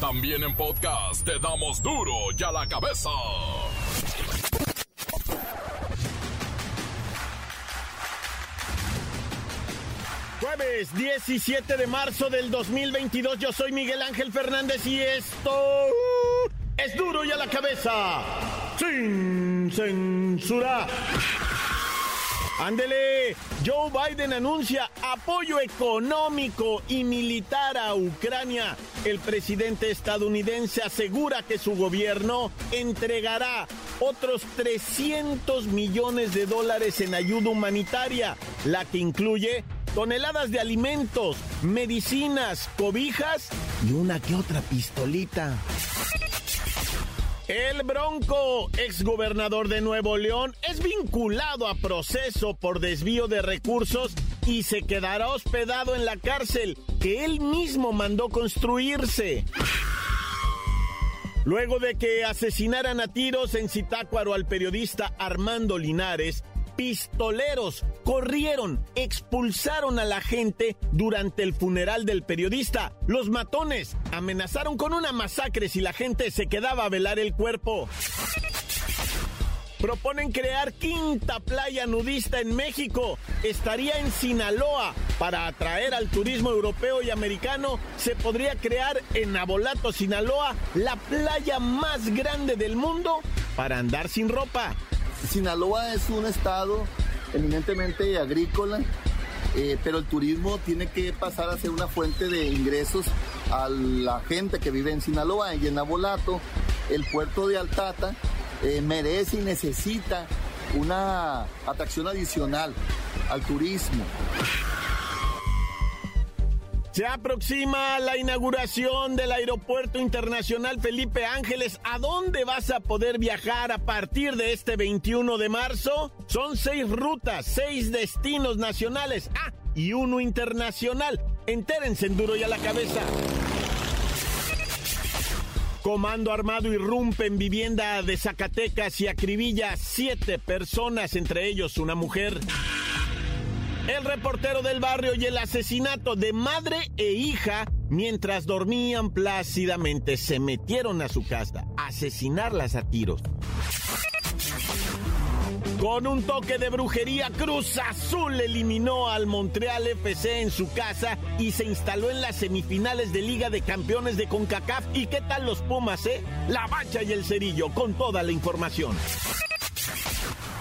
También en podcast te damos duro y a la cabeza. Jueves 17 de marzo del 2022, yo soy Miguel Ángel Fernández y esto es duro y a la cabeza, sin censura. Ándele, Joe Biden anuncia apoyo económico y militar a Ucrania. El presidente estadounidense asegura que su gobierno entregará otros 300 millones de dólares en ayuda humanitaria, la que incluye toneladas de alimentos, medicinas, cobijas y una que otra pistolita. El Bronco, exgobernador de Nuevo León, es vinculado a proceso por desvío de recursos y se quedará hospedado en la cárcel que él mismo mandó construirse. Luego de que asesinaran a tiros en Zitácuaro al periodista Armando Linares, pistoleros corrieron, expulsaron a la gente durante el funeral del periodista. Los matones amenazaron con una masacre si la gente se quedaba a velar el cuerpo. Proponen crear quinta playa nudista en México. Estaría en Sinaloa. Para atraer al turismo europeo y americano, se podría crear en Abolato, Sinaloa, la playa más grande del mundo para andar sin ropa. Sinaloa es un estado eminentemente agrícola, eh, pero el turismo tiene que pasar a ser una fuente de ingresos a la gente que vive en Sinaloa y en Abolato. El puerto de Altata eh, merece y necesita una atracción adicional al turismo. Se aproxima la inauguración del Aeropuerto Internacional Felipe Ángeles. ¿A dónde vas a poder viajar a partir de este 21 de marzo? Son seis rutas, seis destinos nacionales. Ah, y uno internacional. Entérense en duro y a la cabeza. Comando armado irrumpe en vivienda de Zacatecas y acribilla a siete personas, entre ellos una mujer el reportero del barrio y el asesinato de madre e hija mientras dormían plácidamente se metieron a su casa asesinarlas a tiros. Con un toque de brujería, Cruz Azul eliminó al Montreal FC en su casa y se instaló en las semifinales de Liga de Campeones de CONCACAF. ¿Y qué tal los Pumas, eh? La bacha y el cerillo, con toda la información.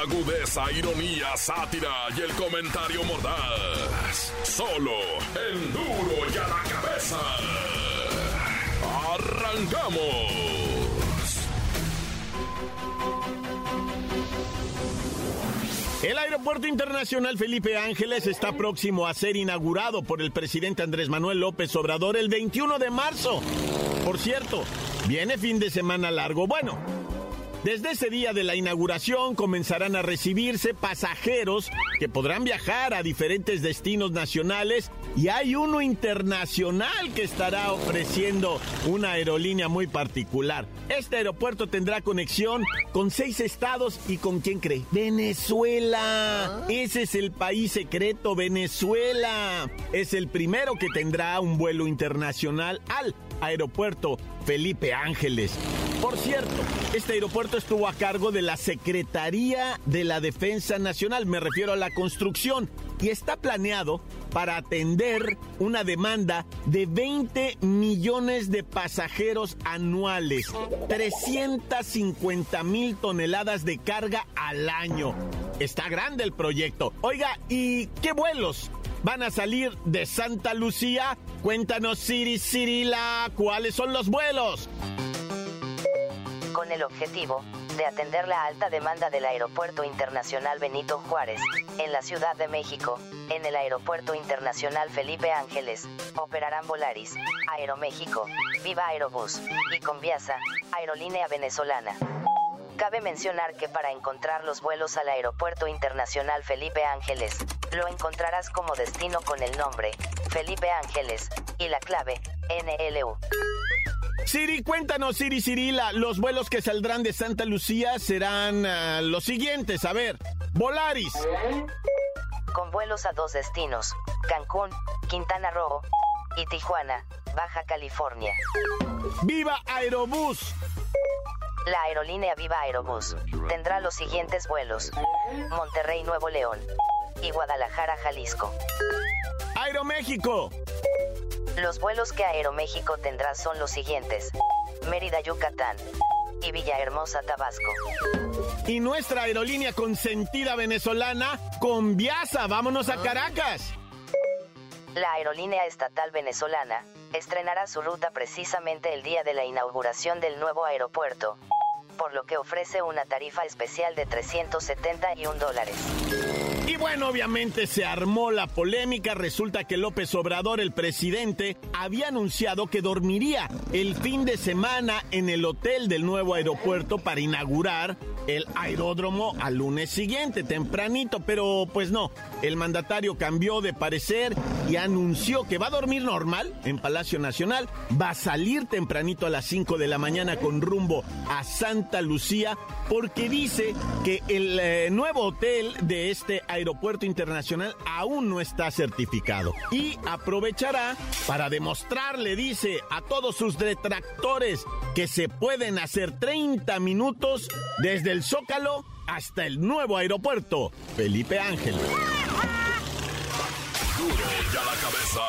agudeza, ironía, sátira y el comentario mordaz. Solo el duro y a la cabeza. ¡Arrancamos! El Aeropuerto Internacional Felipe Ángeles está próximo a ser inaugurado por el presidente Andrés Manuel López Obrador el 21 de marzo. Por cierto, viene fin de semana largo. Bueno, desde ese día de la inauguración comenzarán a recibirse pasajeros que podrán viajar a diferentes destinos nacionales y hay uno internacional que estará ofreciendo una aerolínea muy particular. Este aeropuerto tendrá conexión con seis estados y con quién cree? Venezuela. Ese es el país secreto, Venezuela. Es el primero que tendrá un vuelo internacional al aeropuerto Felipe Ángeles. Por cierto, este aeropuerto estuvo a cargo de la Secretaría de la Defensa Nacional, me refiero a la construcción, y está planeado para atender una demanda de 20 millones de pasajeros anuales, 350 mil toneladas de carga al año. Está grande el proyecto. Oiga, ¿y qué vuelos? Van a salir de Santa Lucía. Cuéntanos, Siri Cirila, ¿cuáles son los vuelos? Con el objetivo de atender la alta demanda del Aeropuerto Internacional Benito Juárez, en la Ciudad de México, en el Aeropuerto Internacional Felipe Ángeles, operarán Volaris, Aeroméxico, Viva Aerobús, y Conviasa, Aerolínea Venezolana. Cabe mencionar que para encontrar los vuelos al Aeropuerto Internacional Felipe Ángeles, lo encontrarás como destino con el nombre, Felipe Ángeles, y la clave, NLU. Siri, cuéntanos, Siri Cirila, los vuelos que saldrán de Santa Lucía serán ah, los siguientes. A ver, Volaris. Con vuelos a dos destinos, Cancún, Quintana Roo y Tijuana, Baja California. Viva Aerobús. La aerolínea Viva Aerobús tendrá los siguientes vuelos. Monterrey, Nuevo León y Guadalajara, Jalisco. Aeroméxico. Los vuelos que Aeroméxico tendrá son los siguientes. Mérida, Yucatán y Villahermosa, Tabasco. Y nuestra aerolínea consentida venezolana, Conviasa, vámonos a Caracas. La aerolínea estatal venezolana estrenará su ruta precisamente el día de la inauguración del nuevo aeropuerto, por lo que ofrece una tarifa especial de 371 dólares. Y bueno, obviamente se armó la polémica. Resulta que López Obrador, el presidente, había anunciado que dormiría el fin de semana en el hotel del nuevo aeropuerto para inaugurar el aeródromo al lunes siguiente, tempranito, pero pues no. El mandatario cambió de parecer y anunció que va a dormir normal en Palacio Nacional, va a salir tempranito a las 5 de la mañana con rumbo a Santa Lucía, porque dice que el eh, nuevo hotel de este aeropuerto internacional aún no está certificado y aprovechará para demostrarle, dice, a todos sus detractores que se pueden hacer 30 minutos desde el Zócalo hasta el nuevo aeropuerto Felipe Ángel. Duro ya la cabeza.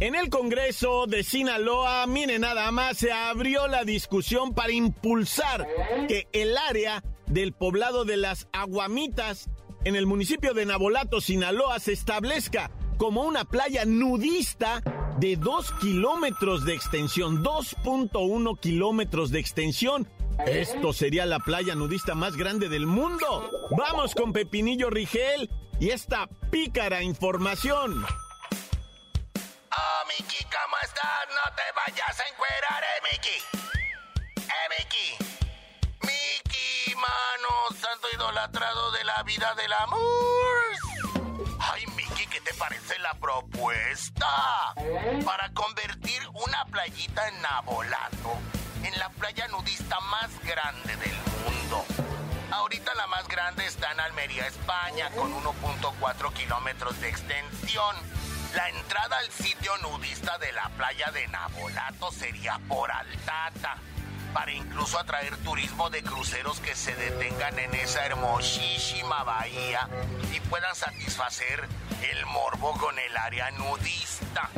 En el Congreso de Sinaloa, mire nada más, se abrió la discusión para impulsar que el área del poblado de las Aguamitas en el municipio de Nabolato, Sinaloa, se establezca como una playa nudista de 2 kilómetros de extensión, 2.1 kilómetros de extensión. Esto sería la playa nudista más grande del mundo. Vamos con Pepinillo Rigel y esta pícara información. Oh, Miki, ¿cómo estás? No te vayas a encuerar, eh, Miki. De la vida del amor. Ay, Miki, ¿qué te parece la propuesta? Para convertir una playita en Nabolato en la playa nudista más grande del mundo. Ahorita la más grande está en Almería, España, con 1.4 kilómetros de extensión. La entrada al sitio nudista de la playa de Nabolato sería por Altata, para incluso atraer turismo de cruceros que se detengan en esa hermosísima bahía y puedan satisfacer el morbo con el área nudista.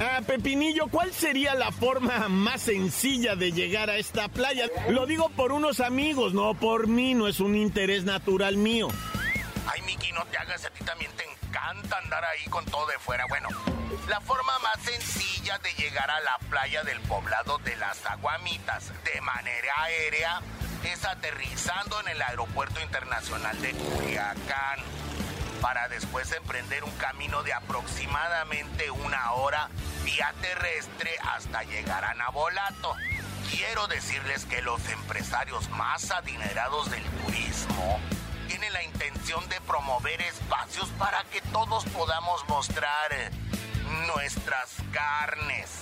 Ah, Pepinillo, ¿cuál sería la forma más sencilla de llegar a esta playa? Lo digo por unos amigos, no por mí, no es un interés natural mío. Ay, Miki, no te hagas, a ti también te encanta andar ahí con todo de fuera. Bueno, la forma más sencilla de llegar a la playa del poblado de las Aguamitas de manera aérea es aterrizando en el aeropuerto internacional de Culiacán para después emprender un camino de aproximadamente una hora vía terrestre hasta llegar a Nabolato. Quiero decirles que los empresarios más adinerados del turismo tienen la intención de promover espacios para que todos podamos mostrar nuestras carnes.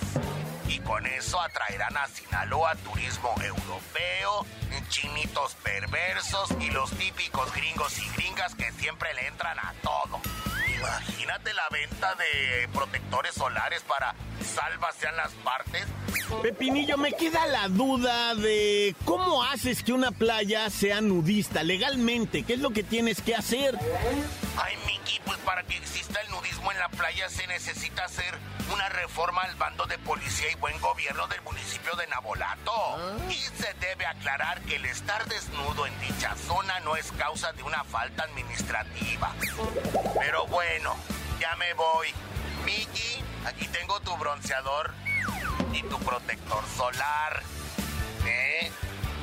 Y con eso atraerán a Sinaloa turismo europeo, chinitos perversos y los típicos gringos y gringas que siempre le entran a todo. Imagínate la venta de protectores solares para sean las partes. Pepinillo, me queda la duda de cómo haces que una playa sea nudista legalmente. ¿Qué es lo que tienes que hacer? Ay, Miki, pues para que exista el nudismo en la playa se necesita hacer una reforma al bando de policía y buen gobierno del municipio de Nabolato. Y se debe aclarar que el estar desnudo en dicha zona no es causa de una falta administrativa. Pero bueno, ya me voy. Miki, aquí tengo tu bronceador y tu protector solar. ¿Eh?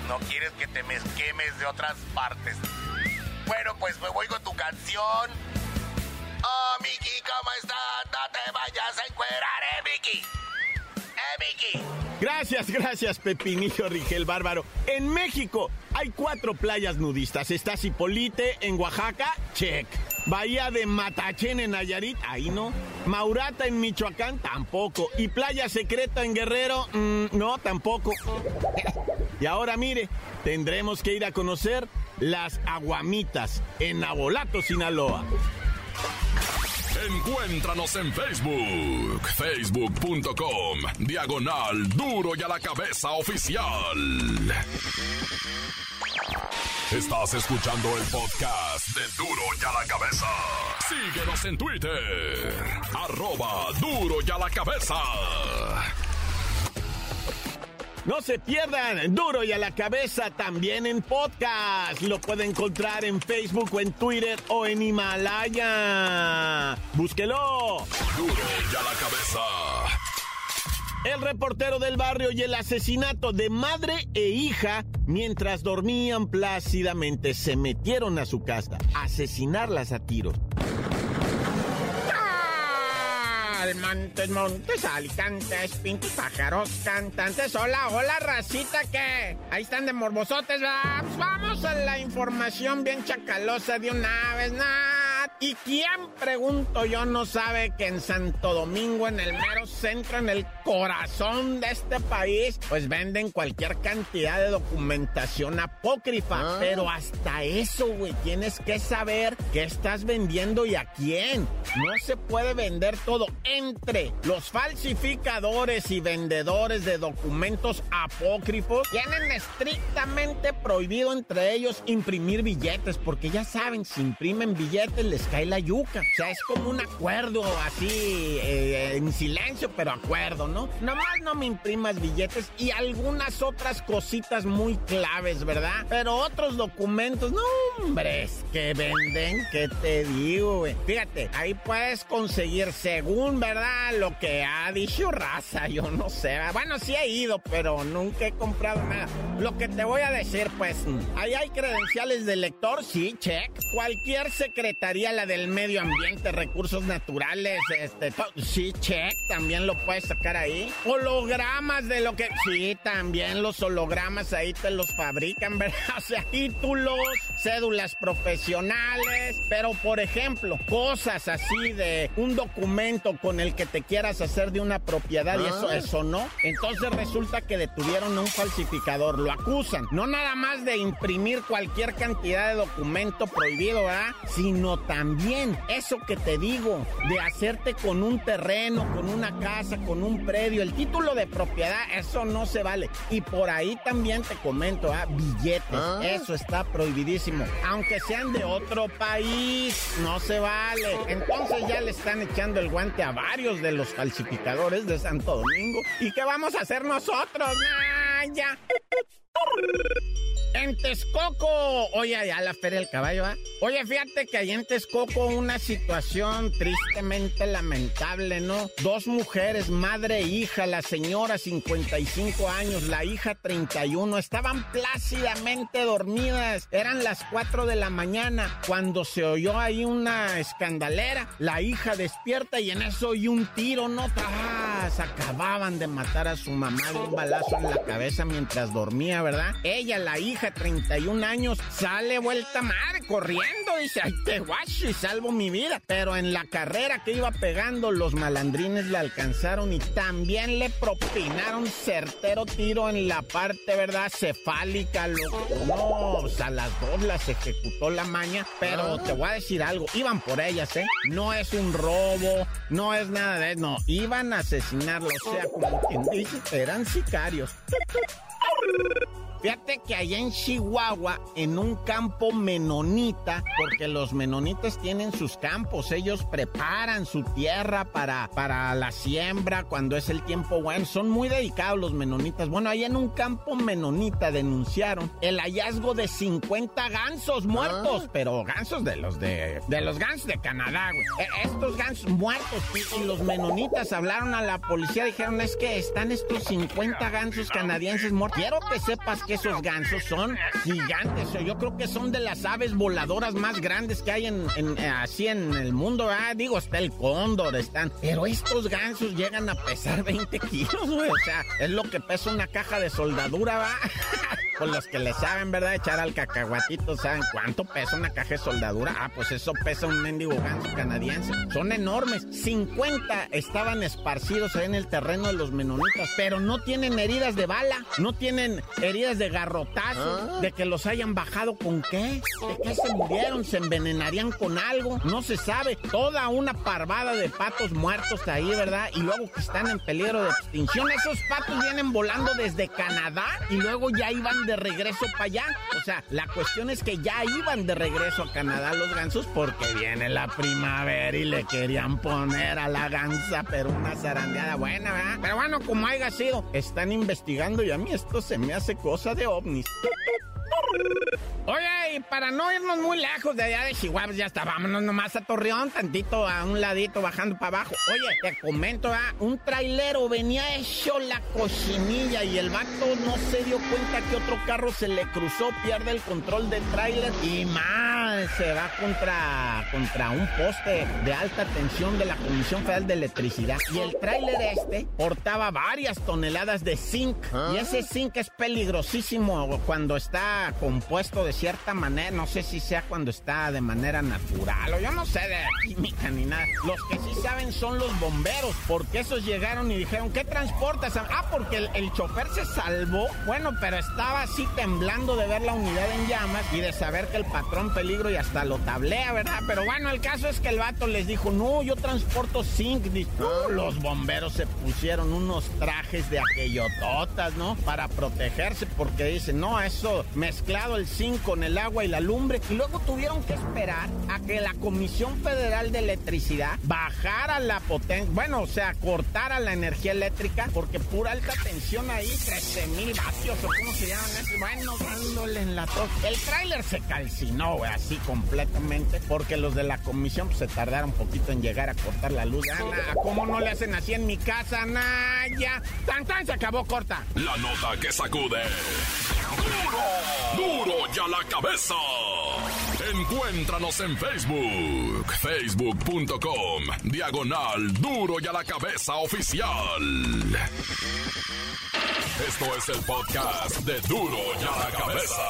no quieres que te me quemes de otras partes. Bueno, pues me voy con tu canción. Oh, Miki, ¿cómo estás? No te vayas a encuerar, eh, Miki. Eh, Miki. Gracias, gracias, Pepinillo Rigel Bárbaro. En México hay cuatro playas nudistas. Está Cipolite en Oaxaca, check. Bahía de Matachén en Nayarit, ahí no. Maurata en Michoacán, tampoco. Y Playa Secreta en Guerrero, mm, no, tampoco. y ahora mire, tendremos que ir a conocer las aguamitas en Abolato, Sinaloa. Encuéntranos en Facebook, facebook.com, diagonal duro y a la cabeza oficial. Estás escuchando el podcast de Duro y a la cabeza. Síguenos en Twitter, arroba duro y a la cabeza. No se pierdan, duro y a la cabeza también en podcast. Lo puede encontrar en Facebook o en Twitter o en Himalaya. Búsquelo. Duro y a la cabeza. El reportero del barrio y el asesinato de madre e hija mientras dormían plácidamente se metieron a su casa asesinarlas a tiros. Montes, montes, alicantes, pintos, pájaros, cantantes. Hola, hola, racita, que ahí están de morbosotes, ¿verdad? Pues vamos a la información bien chacalosa de una vez, nada. ¿Y quién, pregunto yo, no sabe que en Santo Domingo, en el mero centro, en el corazón de este país, pues venden cualquier cantidad de documentación apócrifa? Ah. Pero hasta eso, güey, tienes que saber qué estás vendiendo y a quién. No se puede vender todo entre los falsificadores y vendedores de documentos apócrifos. Tienen estrictamente prohibido entre ellos imprimir billetes, porque ya saben, si imprimen billetes les cae la yuca. O sea, es como un acuerdo así, eh, en silencio, pero acuerdo, ¿no? Nomás no me imprimas billetes y algunas otras cositas muy claves, ¿verdad? Pero otros documentos, no, que venden, ¿qué te digo, güey? Fíjate, ahí puedes conseguir, según, ¿verdad? Lo que ha dicho raza, yo no sé. Bueno, sí he ido, pero nunca he comprado nada. Lo que te voy a decir, pues, ahí hay credenciales de lector, sí, check. Cualquier secretaría, la del medio ambiente, recursos naturales, este, sí, check, también lo puedes sacar ahí. Hologramas de lo que, sí, también los hologramas ahí te los fabrican, ¿verdad? O sea, títulos, cédulas profesionales, pero por ejemplo, cosas así de un documento con el que te quieras hacer de una propiedad y eso, eso no. Entonces resulta que detuvieron a un falsificador, lo acusan, no nada más de imprimir cualquier cantidad de documento prohibido, ¿verdad? Sino también eso que te digo, de hacerte con un terreno, con una casa, con un predio, el título de propiedad, eso no se vale. Y por ahí también te comento, ¿ah? billetes, eso está prohibidísimo. Aunque sean de otro país, no se vale. Entonces ya le están echando el guante a varios de los falsificadores de Santo Domingo. ¿Y qué vamos a hacer nosotros? Ah, ya. En Texcoco, oye, allá la Feria del Caballo, ¿ah? Oye, fíjate que ahí en Texcoco una situación tristemente lamentable, ¿no? Dos mujeres, madre e hija, la señora 55 años, la hija 31, estaban plácidamente dormidas. Eran las 4 de la mañana cuando se oyó ahí una escandalera. La hija despierta y en eso oyó un tiro, ¿no? Acababan de matar a su mamá de un balazo en la cabeza mientras dormía, ¿verdad? Ella, la hija, 31 años, sale vuelta madre corriendo. Dice, ay, te guacho y salvo mi vida. Pero en la carrera que iba pegando, los malandrines la alcanzaron y también le propinaron certero tiro en la parte, ¿verdad? Cefálica, loco. No, o sea, a las dos las ejecutó la maña. Pero te voy a decir algo, iban por ellas, ¿eh? No es un robo, no es nada de eso, no. Iban a sea, eran sicarios. Fíjate que allá en Chihuahua, en un campo menonita, porque los menonitas tienen sus campos, ellos preparan su tierra para, para la siembra cuando es el tiempo bueno, son muy dedicados los menonitas. Bueno, allá en un campo menonita denunciaron el hallazgo de 50 gansos muertos, pero gansos de los de, de los gansos de Canadá, güey. E- Estos gansos muertos y, y los menonitas hablaron a la policía, dijeron es que están estos 50 gansos canadienses muertos. Quiero que sepas que esos gansos son gigantes. Yo creo que son de las aves voladoras más grandes que hay en, eh, así en el mundo. Ah, digo, está el cóndor, están. Pero estos gansos llegan a pesar 20 kilos, güey. O sea, es lo que pesa una caja de soldadura, va. Con los que le saben, ¿verdad? Echar al cacahuatito, ¿saben cuánto pesa una caja de soldadura? Ah, pues eso pesa un mendigo ganso canadiense. Son enormes. 50 estaban esparcidos ahí en el terreno de los menonitas, pero no tienen heridas de bala, no tienen heridas de garrotazo, ah. de que los hayan bajado con qué, de qué se murieron, se envenenarían con algo, no se sabe. Toda una parvada de patos muertos ahí, ¿verdad? Y luego que están en peligro de extinción. Esos patos vienen volando desde Canadá y luego ya iban de regreso para allá. O sea, la cuestión es que ya iban de regreso a Canadá los gansos porque viene la primavera y le querían poner a la gansa, pero una zarandeada buena. Pero bueno, como haya sido, están investigando y a mí esto se me hace cosa de ovnis. Oye, y para no irnos muy lejos de allá de Chihuahua, ya está, vámonos nomás a Torreón, tantito a un ladito, bajando para abajo. Oye, te comento, ¿ah? un trailero venía hecho la cochinilla y el vato no se dio cuenta que otro carro se le cruzó, pierde el control del trailer y más se va contra, contra un poste de alta tensión de la Comisión Federal de Electricidad. Y el trailer este portaba varias toneladas de zinc y ese zinc es peligrosísimo cuando está compuesto de cierta manera, no sé si sea cuando está de manera natural o yo no sé de química ni nada. Los que sí saben son los bomberos, porque esos llegaron y dijeron, ¿qué transportas? Ah, porque el, chofer se salvó. Bueno, pero estaba así temblando de ver la unidad en llamas y de saber que el patrón peligro y hasta lo tablea, ¿verdad? Pero bueno, el caso es que el vato les dijo, no, yo transporto zinc. los bomberos se pusieron unos trajes de aquellototas, ¿no? Para protegerse, porque dicen, no, eso mezclado el zinc con el agua y la lumbre. Y luego tuvieron que esperar a que la Comisión Federal de Electricidad bajara la potencia, bueno, o sea, cortara la energía eléctrica, porque pura alta tensión ahí, 13 mil vatios, o cómo se llaman, bueno, dándole en la torre. El tráiler se calcinó, güey, así completamente, porque los de la comisión pues, se tardaron un poquito en llegar a cortar la luz. ¿cómo no le hacen así en mi casa, Naya? Tan tan se acabó corta. La nota que sacude. ¡Duro! ¡Duro ya la cabeza! Encuéntranos en Facebook, facebook.com, diagonal Duro y a la cabeza oficial. Esto es el podcast de Duro y a la cabeza.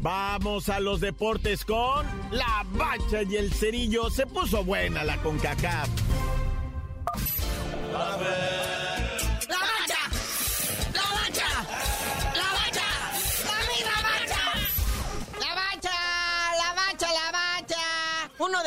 Vamos a los deportes con la bacha y el cerillo. Se puso buena la CONCACAF. A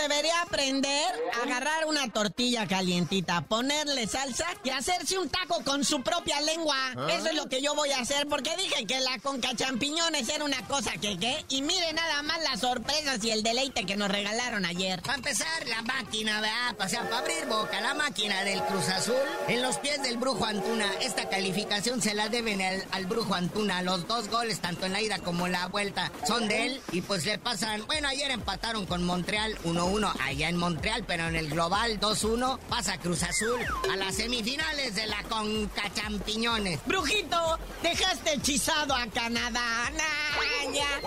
debería aprender agarrar una tortilla calientita, ponerle salsa y hacerse un taco con su propia lengua. ¿Ah? Eso es lo que yo voy a hacer porque dije que la conca champiñones era una cosa que qué. Y mire nada más las sorpresas y el deleite que nos regalaron ayer. Para empezar, la máquina, ¿verdad? O sea, para abrir boca, la máquina del Cruz Azul en los pies del Brujo Antuna. Esta calificación se la deben al, al Brujo Antuna. Los dos goles, tanto en la ida como en la vuelta, son de él. Y pues le pasan. Bueno, ayer empataron con Montreal 1-1 allá en Montreal, pero en el global 2-1 pasa Cruz Azul a las semifinales de la Conca Champiñones. Brujito, dejaste hechizado a Canadá.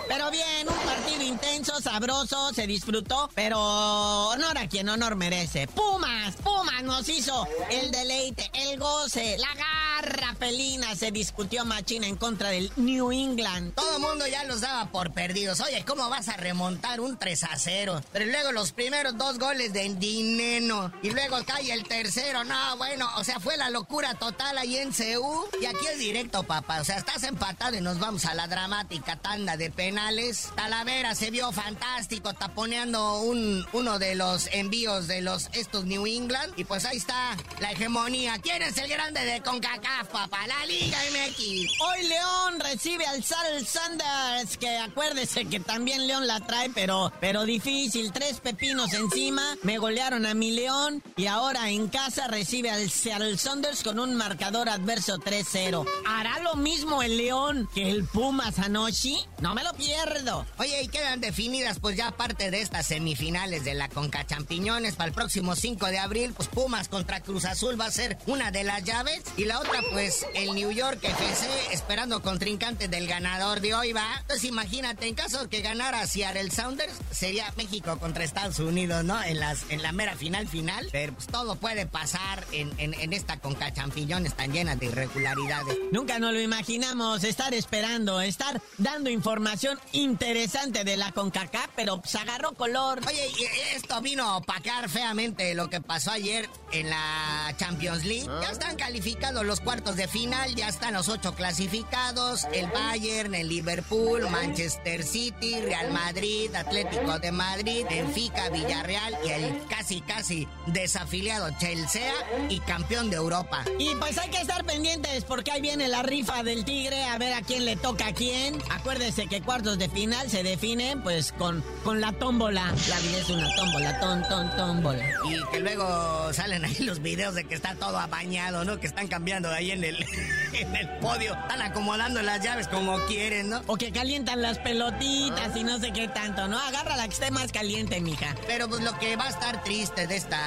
Pero bien, un partido intenso, sabroso, se disfrutó, pero honor a quien honor merece. Pumas, Pumas nos hizo el deleite, el goce, la garra felina se discutió machina en contra del New England. Todo mundo ya los daba por perdidos. Oye, ¿cómo vas a remontar un 3 a 0? Pero luego los primeros dos goles de Dineno y luego cae el tercero. No, bueno, o sea, fue la locura total ahí en CU. Y aquí es directo, papá. O sea, estás empatado y nos vamos a la dramática tanda de penales. Talavera se vio fantástico taponeando un, uno de los envíos de los estos New England. Y pues ahí está la hegemonía. ¿Quién es el grande de CONCACAF, papá? La Liga MX. Hoy León recibe al Seattle Sanders, que acuérdese que también León la trae, pero, pero difícil. Tres pepinos encima, me golearon a mi León y ahora en casa recibe al Seattle Saunders con un marcador adverso 3-0. ¿Hará lo mismo el León que el Pumas anoche? No me lo pierdo. Oye, y quedan definidas pues ya parte de estas semifinales de la Conca Champiñones para el próximo 5 de abril, pues Pumas contra Cruz Azul va a ser una de las llaves y la otra pues el New York FC esperando contrincante del ganador de hoy, va. Entonces imagínate, en caso de que ganara Seattle Sounders, sería México contra Estados Unidos, ¿no? En las en la mera final final. Pero pues todo puede pasar en, en, en esta conca champiñones tan llena de irregularidades. Nunca nos lo imaginamos estar esperando, estar dando información interesante de la CONCACAF, pero se agarró color. Oye, esto vino a opacar feamente lo que pasó ayer en la Champions League. Ya están calificados los cuartos de final, ya están los ocho clasificados, el Bayern, el Liverpool, Manchester City, Real Madrid, Atlético de Madrid, Benfica, Villarreal y el casi casi desafiliado Chelsea y campeón de Europa. Y pues hay que estar pendientes porque ahí viene la rifa del Tigre, a ver a quién le toca a quién. Acuérdese que cuartos de final se definen pues con, con la tómbola. La vida es una tómbola, ton, ton, tómbola. Y que luego salen ahí los videos de que está todo apañado, ¿no? Que están cambiando ahí en el, en el podio. Están acomodando las llaves como quieren, ¿no? O que calientan las pelotitas y no sé qué tanto, ¿no? Agarra la que esté más caliente, mija. Pero pues lo que va a estar triste de esta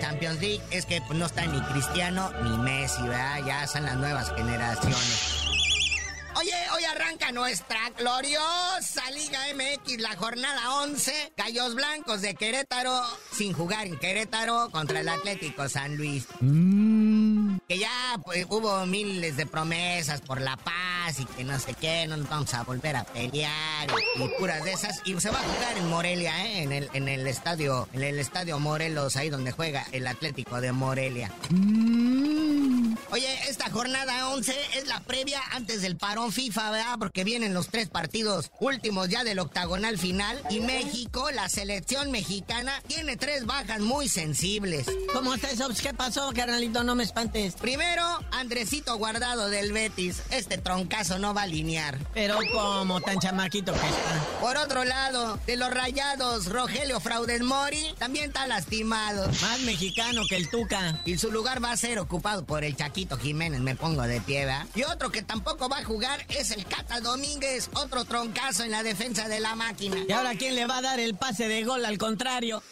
Champions League es que pues, no está ni Cristiano ni Messi, ¿verdad? Ya son las nuevas generaciones. Oye, hoy arranca nuestra gloriosa Liga MX, la jornada 11. Gallos Blancos de Querétaro, sin jugar en Querétaro, contra el Atlético San Luis. Que ya pues, hubo miles de promesas por la paz y que no sé qué, no nos vamos a volver a pelear y, y de esas. Y se va a jugar en Morelia, ¿eh? En el, en el estadio, en el estadio Morelos, ahí donde juega el Atlético de Morelia. Oye, esta jornada 11 es la previa antes del parón FIFA, ¿verdad? Porque vienen los tres partidos últimos ya del octagonal final. Y México, la selección mexicana, tiene tres bajas muy sensibles. ¿Cómo está eso? ¿Qué pasó, carnalito? No me espantes. Primero, Andresito Guardado del Betis. Este troncazo no va a alinear. Pero como tan chamaquito que está. Por otro lado, de los rayados, Rogelio Fraudes Mori también está lastimado. Más mexicano que el Tuca. Y su lugar va a ser ocupado por el Chaquito Jiménez, me pongo de pie, ¿verdad? Y otro que tampoco va a jugar es el Cata Domínguez, otro troncazo en la defensa de la máquina. ¿Y ahora quién le va a dar el pase de gol al contrario?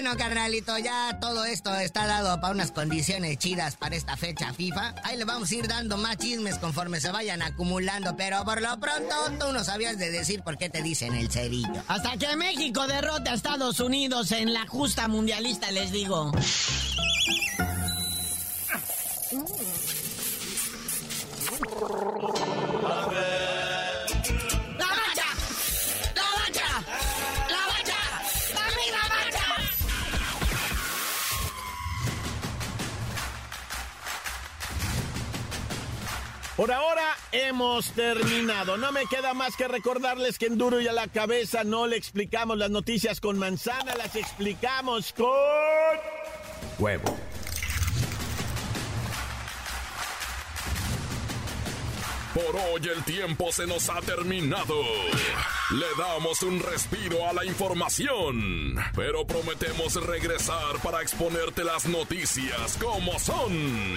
Bueno, carnalito, ya todo esto está dado para unas condiciones chidas para esta fecha FIFA. Ahí le vamos a ir dando más chismes conforme se vayan acumulando, pero por lo pronto tú no sabías de decir por qué te dicen el cerillo. Hasta que México derrote a Estados Unidos en la justa mundialista, les digo. Por ahora hemos terminado. No me queda más que recordarles que en Duro y a la cabeza no le explicamos las noticias con manzana, las explicamos con huevo. Por hoy el tiempo se nos ha terminado. Le damos un respiro a la información, pero prometemos regresar para exponerte las noticias como son.